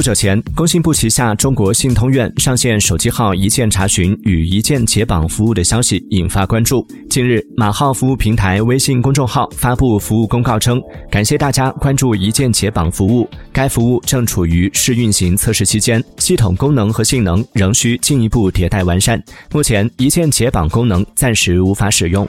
不久前工信部旗下中国信通院上线手机号一键查询与一键解绑服务的消息引发关注。近日马号服务平台微信公众号发布服务公告称感谢大家关注一键解绑服务该服务正处于试运行测试期间系统功能和性能仍需进一步迭代完善。目前一键解绑功能暂时无法使用。